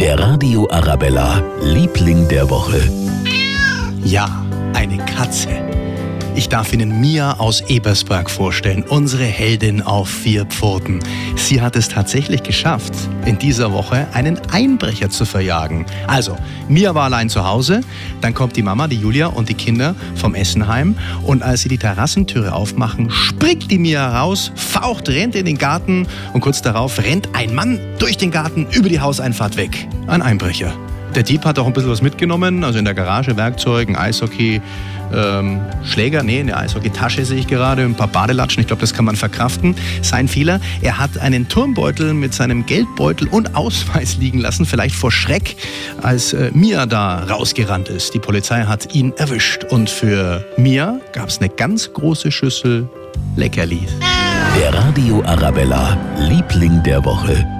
Der Radio Arabella, Liebling der Woche. Ja, eine Katze. Ich darf Ihnen Mia aus Ebersberg vorstellen, unsere Heldin auf vier Pfoten. Sie hat es tatsächlich geschafft, in dieser Woche einen Einbrecher zu verjagen. Also, Mia war allein zu Hause, dann kommt die Mama, die Julia und die Kinder vom Essen heim und als sie die Terrassentüre aufmachen, springt die Mia raus, faucht, rennt in den Garten und kurz darauf rennt ein Mann durch den Garten über die Hauseinfahrt weg. Ein Einbrecher. Der Dieb hat auch ein bisschen was mitgenommen, also in der Garage Werkzeug, ein Eishockey, ähm, Schläger, nee, eine Eishockey-Tasche sehe ich gerade, ein paar Badelatschen, ich glaube, das kann man verkraften. Sein Fehler, er hat einen Turmbeutel mit seinem Geldbeutel und Ausweis liegen lassen, vielleicht vor Schreck, als äh, Mia da rausgerannt ist. Die Polizei hat ihn erwischt und für Mia gab es eine ganz große Schüssel Leckerlis. Der Radio Arabella, Liebling der Woche.